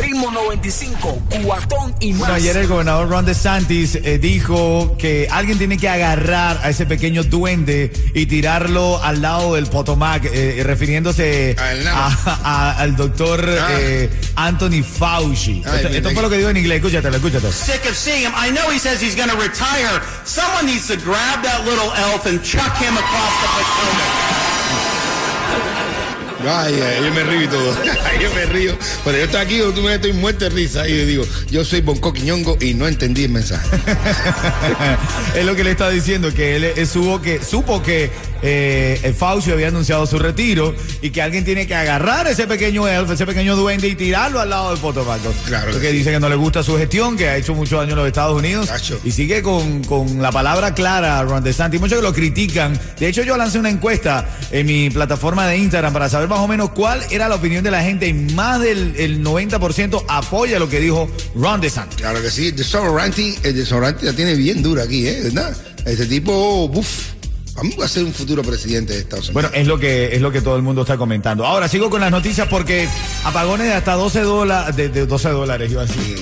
Ritmo 95, cuatón y más. Bueno, ayer el gobernador Ron DeSantis eh, dijo que alguien tiene que agarrar a ese pequeño duende y tirarlo al lado del Potomac, eh, refiriéndose Al nano. a- a- al doctor Ah. eh, Anthony Fauci. Ay, esto, bien, esto bien. fue lo que dijo en inglés. Escúchatelo, escúchatelo. sick of seeing him. I know he says he's going to retire. Someone needs to grab that little elf and chuck him across the Potomac. Ay, ay, yo me río y todo. Ay, yo me río. Pero yo estoy aquí, tú me estoy muerto de risa. Y yo digo, yo soy Bangkok y Ñongo y no entendí el mensaje. es lo que le está diciendo, que él eh, supo que, supo que eh, Fauci había anunciado su retiro y que alguien tiene que agarrar ese pequeño elf, ese pequeño duende y tirarlo al lado del Potomac. Claro Porque dice que no le gusta su gestión, que ha hecho mucho daño en los Estados Unidos y sigue con, con la palabra clara Ron DeSantis. Muchos que lo critican. De hecho, yo lancé una encuesta en mi plataforma de Instagram para saber más o menos cuál era la opinión de la gente y más del el 90% apoya lo que dijo Ron DeSantis. Claro que sí, el desodorante, el la tiene bien dura aquí, ¿eh? ¿Verdad? Este tipo, uff, a mí va a ser un futuro presidente de Estados Unidos. Bueno, es lo que es lo que todo el mundo está comentando. Ahora sigo con las noticias porque apagones de hasta 12 dólares, de, de 12 dólares iba a decir.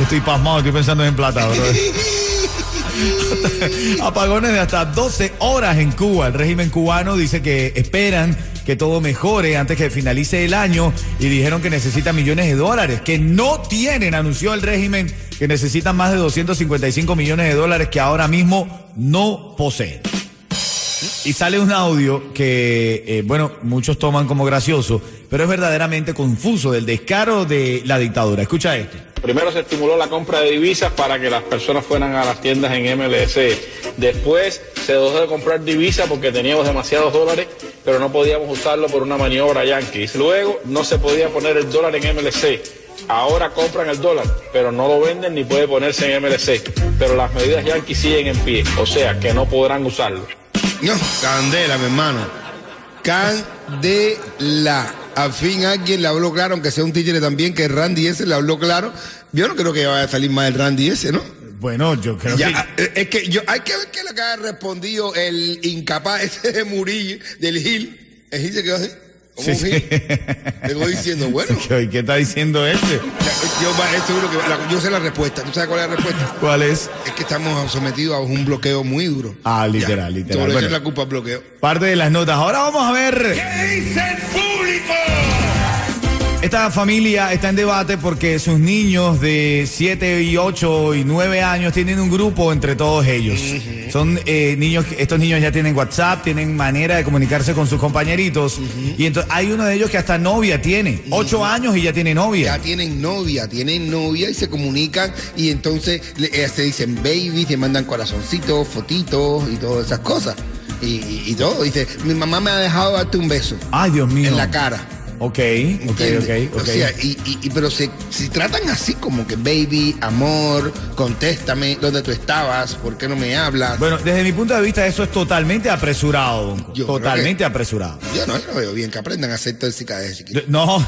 Estoy pasmado, estoy pensando en plata, bro. Apagones de hasta 12 horas en Cuba. El régimen cubano dice que esperan que todo mejore antes que finalice el año y dijeron que necesitan millones de dólares, que no tienen, anunció el régimen, que necesitan más de 255 millones de dólares que ahora mismo no poseen. Y sale un audio que, eh, bueno, muchos toman como gracioso, pero es verdaderamente confuso del descaro de la dictadura. Escucha esto. Primero se estimuló la compra de divisas para que las personas fueran a las tiendas en MLC. Después se dejó de comprar divisas porque teníamos demasiados dólares, pero no podíamos usarlo por una maniobra yankees. Luego no se podía poner el dólar en MLC. Ahora compran el dólar, pero no lo venden ni puede ponerse en MLC. Pero las medidas yankees siguen en pie, o sea que no podrán usarlo. No, candela, mi hermano. Candela. Al fin alguien le habló claro, aunque sea un títere también, que Randy ese le habló claro. Yo no creo que vaya a salir más el Randy ese, ¿no? Bueno, yo creo Ya, que... eh, es que yo, hay que ver qué le ha respondido el incapaz ese de Murillo, del Gil. El Gil se quedó así, como Sí, un. Llegó diciendo, bueno, ¿Qué, qué está diciendo este? yo es seguro que la- yo sé la respuesta. ¿Tú sabes cuál es la respuesta? ¿Cuál es? Es que estamos sometidos a un bloqueo muy duro. Ah, literal, Ya, literal. Todo le Bueno. echan la culpa al bloqueo. Parte de las notas. Ahora vamos a ver... Esta familia está en debate porque sus niños de 7 y 8 y 9 años tienen un grupo entre todos ellos. Son eh, niños, estos niños ya tienen WhatsApp, tienen manera de comunicarse con sus compañeritos. Y entonces hay uno de ellos que hasta novia tiene. 8 años y ya tiene novia. Ya tienen novia, tienen novia y se comunican y entonces le- eh, se dicen baby, se mandan corazoncitos, fotitos y todas esas cosas. Y, y- y todo. Dice, mi mamá me ha dejado darte un beso Ay, Dios mío. en la cara. Ok, ok, ¿entiendes? ok, ok. O sea, y, y- y- pero se, si tratan así como que baby, amor, contéstame, ¿dónde tú estabas? ¿Por qué no me hablas? Bueno, desde mi punto de vista eso es totalmente apresurado. Yo Totalmente que- apresurado. Yo no, yo no veo bien que aprendan a hacer tóxica desde chiquitos. No.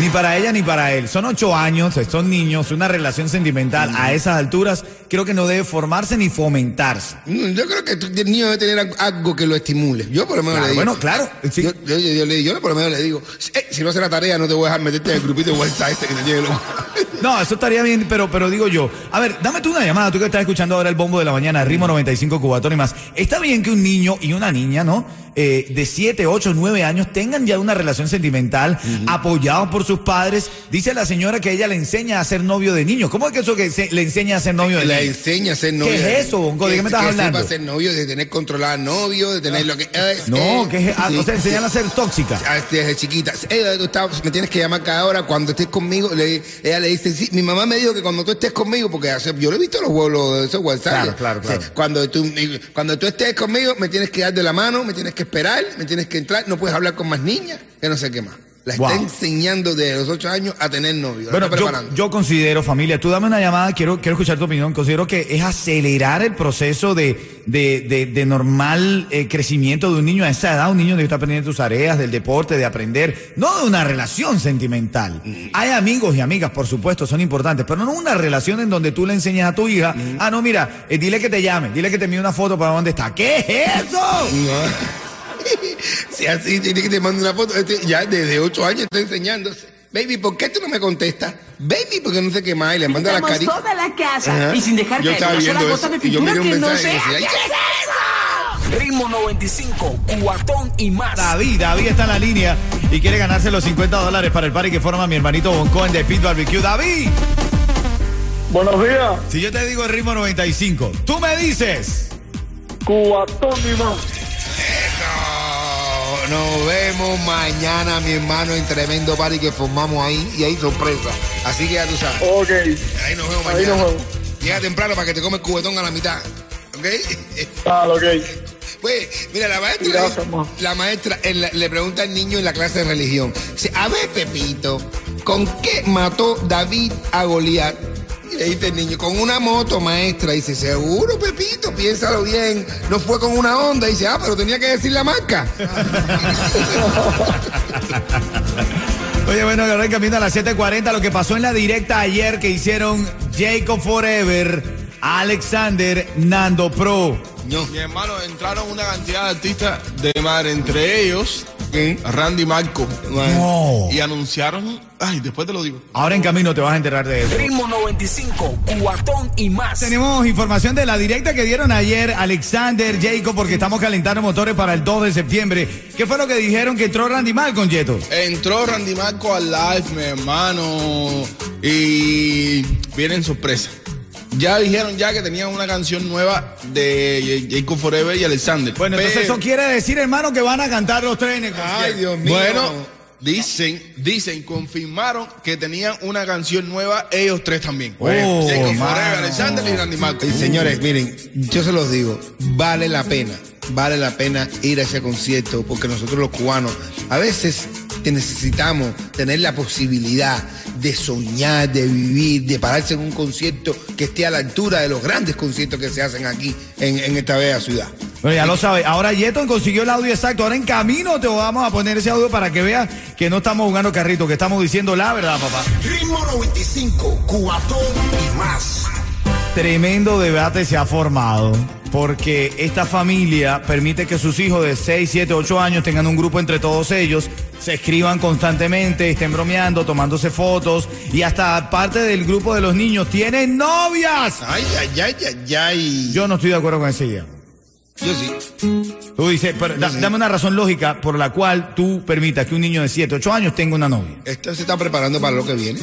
Ni para ella ni para él. Son ocho años, son niños, una relación sentimental a esas alturas creo que no debe formarse ni fomentarse. Mm, Yo creo que el niño debe tener algo que lo estimule. Yo por lo menos Claro, le digo. bueno, claro, sí. Yo, yo por lo menos le digo, "Eh, si no hace la tarea no te voy a dejar meterte en el grupito de WhatsApp este que te tiene loco. No, eso estaría bien, pero, pero digo yo, a ver, dame tú una llamada, tú que estás escuchando ahora el bombo de la mañana, ritmo 95 cubatón y más. Está bien que un niño y una niña, ¿no? Eh, de 7, 8, 9 años tengan ya una relación sentimental, apoyados por sus padres. Dice la señora que ella le enseña a ser novio de niños. ¿Cómo es que eso que se- le enseña a ser novio de Le niños? enseña a ser novio. ¿Qué de- es eso, Bonco? ¿De qué me estás que hablando? sepa ser novio, de tener controlada novio, de tener lo que. eh, No, eh, que es, ah, sí, o sea, enseñarla a ser tóxica. Ah, Desde chiquita. ¿dónde tú estás? me tienes que llamar cada hora cuando estés conmigo. Le- ella le dice, mi mamá me dijo que cuando tú estés conmigo, porque hace- yo lo he visto en los vuelos de esos WhatsApp. Claro, claro, claro. O sea, cuando, tú, cuando tú estés conmigo, me tienes que dar de la mano, me tienes que esperar, me tienes que entrar, no puedes hablar con más niñas, que no sé qué más. La Wow. está enseñando desde los ocho años a tener novio. Bueno, yo, yo considero, familia, tú dame una llamada, quiero, quiero escuchar tu opinión. Considero que es acelerar el proceso de, de, de, de normal eh, crecimiento de un niño a esa edad. Un niño debe estar aprendiendo tus tareas, del deporte, de aprender, no de una relación sentimental. Hay amigos y amigas, por supuesto, son importantes, pero no una relación en donde tú le enseñas a tu hija, ah, no, mira, eh, dile que te llame, dile que te envíe una foto para dónde está. ¿Qué es eso? No. si así tiene que te mande una foto, este ya desde ocho años está enseñándose. Baby, ¿por qué tú no me contestas? Baby, porque no sé qué más. Y le manda la caricia. toda la casa Ajá. y sin dejar Yo caer estaba una sola viendo gota eso, de y yo pintura miré un que no sea. decía, "Ay, Ritmo 95, cuatón y más. David, David está en la línea y quiere ganarse los 50 dólares para el party que forma mi hermanito Boncoen de Pit Barbecue. David, Buenos días, si yo te digo el ritmo 95, tú me dices. cuatón y más. No, nos vemos mañana, mi hermano, en tremendo party que formamos ahí y hay sorpresa. Así que ya tú sabes. Ok, Ahí nos vemos Ahí mañana. nos vemos. Llega temprano para que te comes cubetón a la mitad. ¿Ok? tal, ok. Pues, mira, la maestra, Gracias, la maestra la- le pregunta al niño en la clase de religión. Dice, a ver, Pepito, ¿con qué mató David a Goliat? Y le dice el niño, con una moto, maestra. Dice, seguro, Pepito, piénsalo bien. No fue con una onda. Dice, ah, pero tenía que decir la marca. Oye, bueno, ahora camino a las 7:40. Lo que pasó en la directa ayer que hicieron Jacob Forever, Alexander, Nando Pro. No. Mi hermano, entraron una cantidad de artistas de mar, entre ellos ¿Qué? Randy Marco. No. Y anunciaron, ay, después te lo digo. Ahora en camino te vas a enterar de eso. Ritmo 95, cuatón y más. Tenemos información de la directa que dieron ayer Alexander, Jacob, porque estamos calentando motores para el 2 de septiembre. ¿Qué fue lo que dijeron que entró Randy Malcolm, Yeto? Entró Randy Marco al live, mi hermano, y vienen sorpresa. Ya dijeron ya que tenían una canción nueva de Jacob Forever y Alexander. Bueno, entonces Pero- eso quiere decir, hermano, que van a cantar los trenes. Ay, Dios mío. Bueno, dicen, dicen, confirmaron que tenían una canción nueva ellos tres también. Oh, Jacob. Forever, Alexander y Randy Marco. Y señores, miren, yo se los digo, vale la pena, vale la pena ir a ese concierto porque nosotros los cubanos a veces necesitamos tener la posibilidad de soñar, de vivir, de pararse en un concierto que esté a la altura de los grandes conciertos que se hacen aquí en, en esta bella ciudad. Bueno, ya lo sabe. Ahora Yeton consiguió el audio exacto. Ahora en camino te vamos a poner ese audio para que veas que no estamos jugando carrito, que estamos diciendo la verdad, papá. Ritmo 95, cuatón y más. Tremendo debate se ha formado porque esta familia permite que sus hijos de 6, 7, 8 años tengan un grupo entre todos ellos, se escriban constantemente, estén bromeando, tomándose fotos y hasta parte del grupo de los niños tienen novias. Ay, ay, ay, ay, ay. Yo no estoy de acuerdo con esa idea. Yo sí. Tú dices, pero da- dame una razón lógica por la cual tú permitas que un niño de 7, 8 años tenga una novia. Esto se está preparando para lo que viene.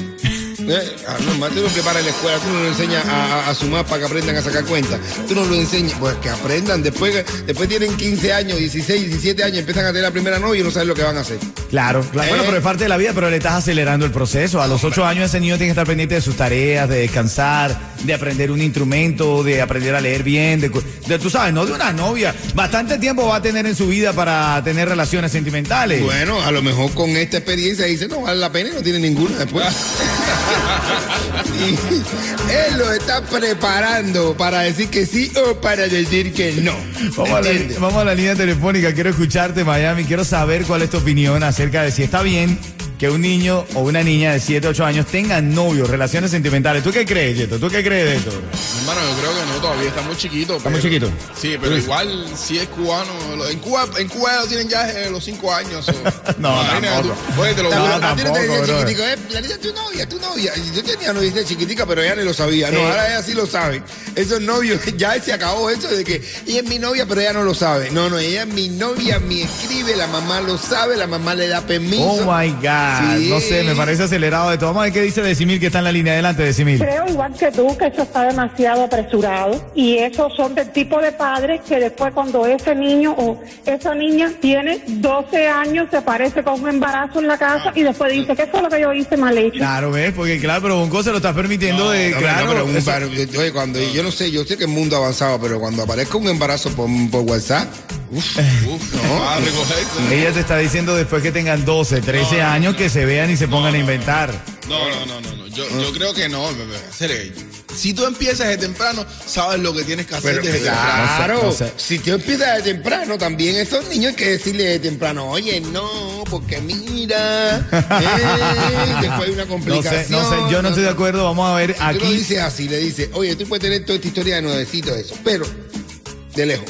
Eh, ah, normal, tú lo preparas en la escuela, tú no lo enseñas a, a- a sumar para que aprendan a sacar cuentas. Tú no lo enseñas, pues que aprendan. Después, después tienen 15 años, 16, 17 años, empiezan a tener la primera novia y no saben lo que van a hacer. Claro, claro. Bueno, Eh. pero es parte de la vida, pero le estás acelerando el proceso. A los ocho años ese niño tiene que estar pendiente de sus tareas, de descansar, de aprender un instrumento, de aprender a leer bien, de- tú sabes, no de una novia. Bastante tiempo va a tener en su vida para tener relaciones sentimentales. Bueno, a lo mejor con esta experiencia dice, no vale la pena y no tiene ninguna después. y él lo está preparando para decir que sí o para decir que no. Vamos a, la, ¿Entiendes? vamos a la línea telefónica, quiero escucharte Miami, quiero saber cuál es tu opinión acerca de si está bien que un niño o una niña de 7, 8 años tengan novios, relaciones sentimentales. ¿Tú qué crees, Yeto? ¿Tú qué crees de esto? Hermano, yo creo que no, todavía está muy chiquito. Está muy chiquito. Sí, pero igual si es cubano. En Cuba, en Cuba lo tienen ya eh, los cinco años. o- No, tampoco. tú. Oye, te lo No, juro. a ti no tampoco, te chiquitico, eh, la niña es tu novia, tu novia. Yo tenía novia de chiquitica, pero ella ni lo sabía. No, Sí. ahora ella sí lo sabe. Esos novios, ya se acabó eso de que ella es mi novia, pero ella no lo sabe. No, no, ella es mi novia, me escribe, la mamá lo sabe, la mamá le da permiso. Oh my God. Sí. No sé, me parece acelerado de todo. Vamos a ver qué dice Decimil que está en la línea. Adelante, Decimil. Creo igual que tú que eso está demasiado apresurado y esos son del tipo de padres que después cuando ese niño o esa niña tiene 12 años se aparece con un embarazo en la casa y después dice ¿qué fue lo que yo hice mal hecho? Claro, ¿ves? Porque claro, pero Bonco se lo estás permitiendo de... No, claro, no, pero un oye, cuando yo no sé, yo sé que el mundo ha avanzado, pero cuando aparezca un embarazo por, por WhatsApp, Uf, no. Ella te está diciendo después que tengan 12, 13 años que se vean y se pongan a inventar. No, no, no, no. no. Yo, yo creo que no, bebé. Hacer Si tú empiezas de temprano, sabes lo que tienes que hacer Pero desde temprano. claro, No sé, no sé. si tú empiezas de temprano, también esos niños hay que decirle de temprano, oye, no, porque mira, eh, después hay una No complicación. sé, no sé, yo no estoy de acuerdo. Vamos a ver Si tú lo aquí. dices así, le dices, oye, tú puedes tener toda esta historia de nuevecito eso, pero de lejos,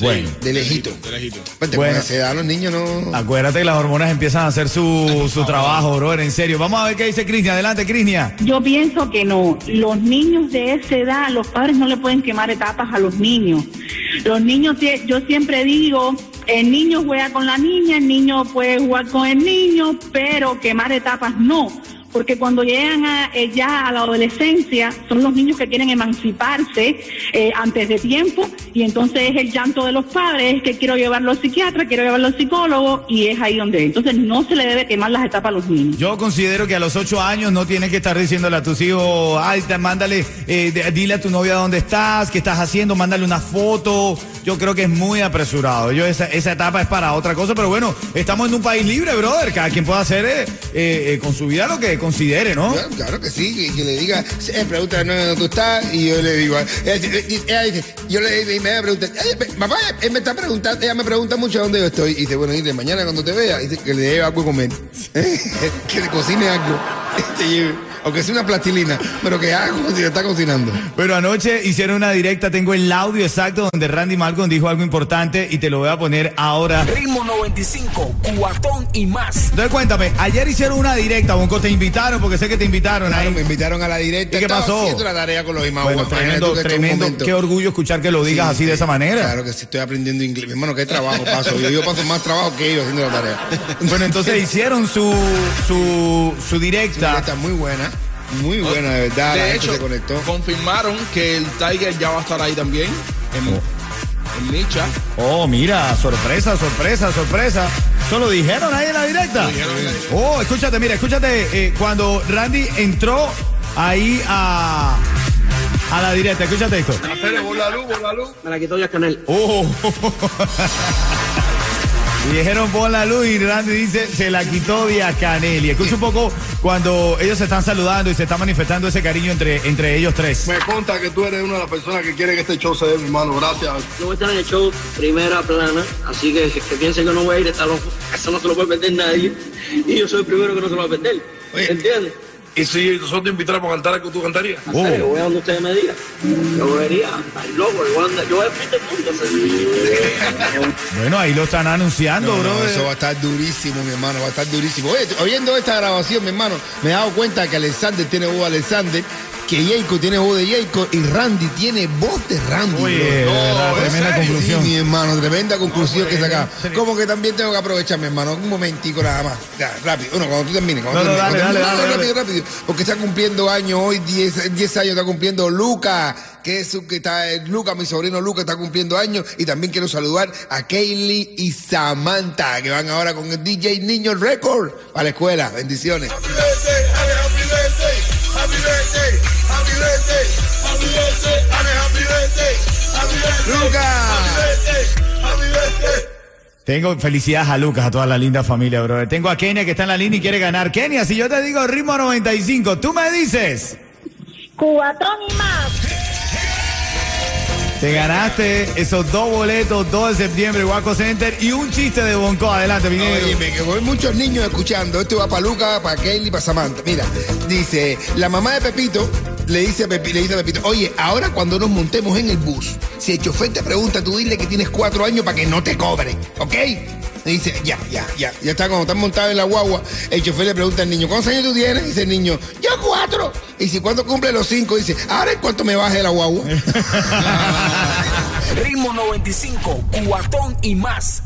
Bueno, de lejito. De lejito. Pues te Bueno. esa edad los niños no... acuérdate que las hormonas empiezan a hacer su, su trabajo, brother, en serio. Vamos a ver qué dice Cristian. Adelante, Cristian. Yo pienso que no. Los niños de esa edad, los padres no le pueden quemar etapas a los niños. Los niños, yo siempre digo, el niño juega con la niña, el niño puede jugar con el niño, pero quemar etapas no. Porque cuando llegan a, eh, ya a la adolescencia, son los niños que quieren emanciparse eh, antes de tiempo, y entonces es el llanto de los padres, es que quiero llevarlo al psiquiatra, quiero llevarlo al psicólogo, y es ahí donde. Entonces no se le debe quemar las etapas a los niños. Yo considero que a los ocho años no tienes que estar diciéndole a tus hijos, ay, te- mándale, eh, dile a tu novia dónde estás, qué estás haciendo, mándale una foto. Yo creo que es muy apresurado. Yo esa, esa etapa es para otra cosa, pero bueno, estamos en un país libre, brother. Cada quien puede hacer eh, eh, con su vida lo que considere, ¿no? Claro, que sí, que, le diga, eh, pregunta dónde tú estás, y yo le digo, ella, ella dice, yo le y me pregunta, "Ay, pe- papá, él me está preguntando, ella me pregunta mucho dónde yo estoy, y dice, bueno, dile, mañana cuando te vea, dice, que le lleve algo comer, que le cocine algo, te lleve, aunque sea una plastilina, pero que haga como si está cocinando. Pero anoche hicieron una directa, tengo el audio exacto donde Randy Malcolm dijo algo importante y te lo voy a poner ahora. Ritmo 95, cuatón y más. Entonces cuéntame, ayer hicieron una directa, Bonco, te invitaron, porque sé que te invitaron Claro, ahí. me invitaron a la directa. ¿Y qué pasó? haciendo la tarea con los imanes. Bueno, tremendo, tremendo, qué orgullo escuchar que lo digas así de esa manera. Claro que sí, estoy aprendiendo inglés. Mi hermano, qué trabajo paso. Yo, yo paso más trabajo que ellos haciendo la tarea. Bueno, entonces hicieron su, su, su directa. Está muy buena. Muy buena, de verdad. la De gente hecho, se conectó. confirmaron que el Tiger ya va a estar ahí también. En, en Micha. Oh, mira, sorpresa, sorpresa, sorpresa. ¿Eso lo dijeron ahí en la directa? dijeron en la directa. Oh, escúchate, mira, escúchate. eh, cuando Randy entró ahí a, a la directa, escúchate esto. Me la quitó ya Canel. Oh. Y dijeron pon la luz y Randy dice se la quitó Díaz Canel. Y escucha un poco cuando ellos se están saludando y se está manifestando ese cariño entre, entre ellos tres. Me conta que tú eres una de las personas que quiere que este show se dé, mi hermano. Gracias. Yo voy a estar en el show primera plana, así que que piensen que no voy a ir, está loco. Eso no se lo puede perder nadie. Y yo soy el primero que no se lo va a perder. ¿Entiendes? Y si nosotros te invitáramos a cantar, ¿qué tú cantarías? En serio, voy a donde ustedes me digan. Yo vería, al loco, yo voy a andar- yo voy a frente al mundo. Bueno, ahí lo están anunciando, No, no, bro. eso va a estar durísimo, mi hermano, va a estar durísimo. Oye, oyendo esta grabación, mi hermano, me he dado cuenta que Alexander tiene voz de Alexander, que Jacob tiene voz de Jacob y Randy tiene voz de Randy. Oye, verdad, mi hermano, tremenda conclusión que saca. sí. Como que también tengo que aprovechar, mi hermano, un momentico nada más. Ya, rápido. Bueno, cuando tú termines. Cuando No, no, tú termines, dale, cuando dale, termines. dale, rápido, rápido. Porque está cumpliendo años hoy, 10, 10 años está cumpliendo Luca, que es su- que está, eh, Luca, mi sobrino Luca está cumpliendo años. Y también quiero saludar a Kaylee y Samantha, que van ahora con el DJ Niño Record a la escuela. Bendiciones. Luca. Tengo felicidades a Lucas, a toda la linda familia, bro. Tengo a Kenia que está en la línea y quiere ganar. Kenia, si yo te digo ritmo 95, tú me dices, Cubatón y más. Te ganaste esos dos boletos, 2 de septiembre, Waco Center y un chiste de Bonco. Adelante, mi negro. Oye, me muchos niños escuchando. Esto va para Luca, para Kaylee, para Samantha. Mira, dice, la mamá de Pepito le dice, a Pepi- le dice a Pepito, oye, ahora cuando nos montemos en el bus, si el chofer te pregunta, tú dile que tienes cuatro años para que no te cobre, ¿ok? Le dice, ya, ya, ya. Ya está, cuando están montados en la guagua, el chofer le pregunta al niño, ¿cuántos años tú tienes? Dice el niño, yo cuatro. Y si cuando cumple los cinco, dice, ahora en cuánto me baje la guagua. Ritmo 95, cuatón y más.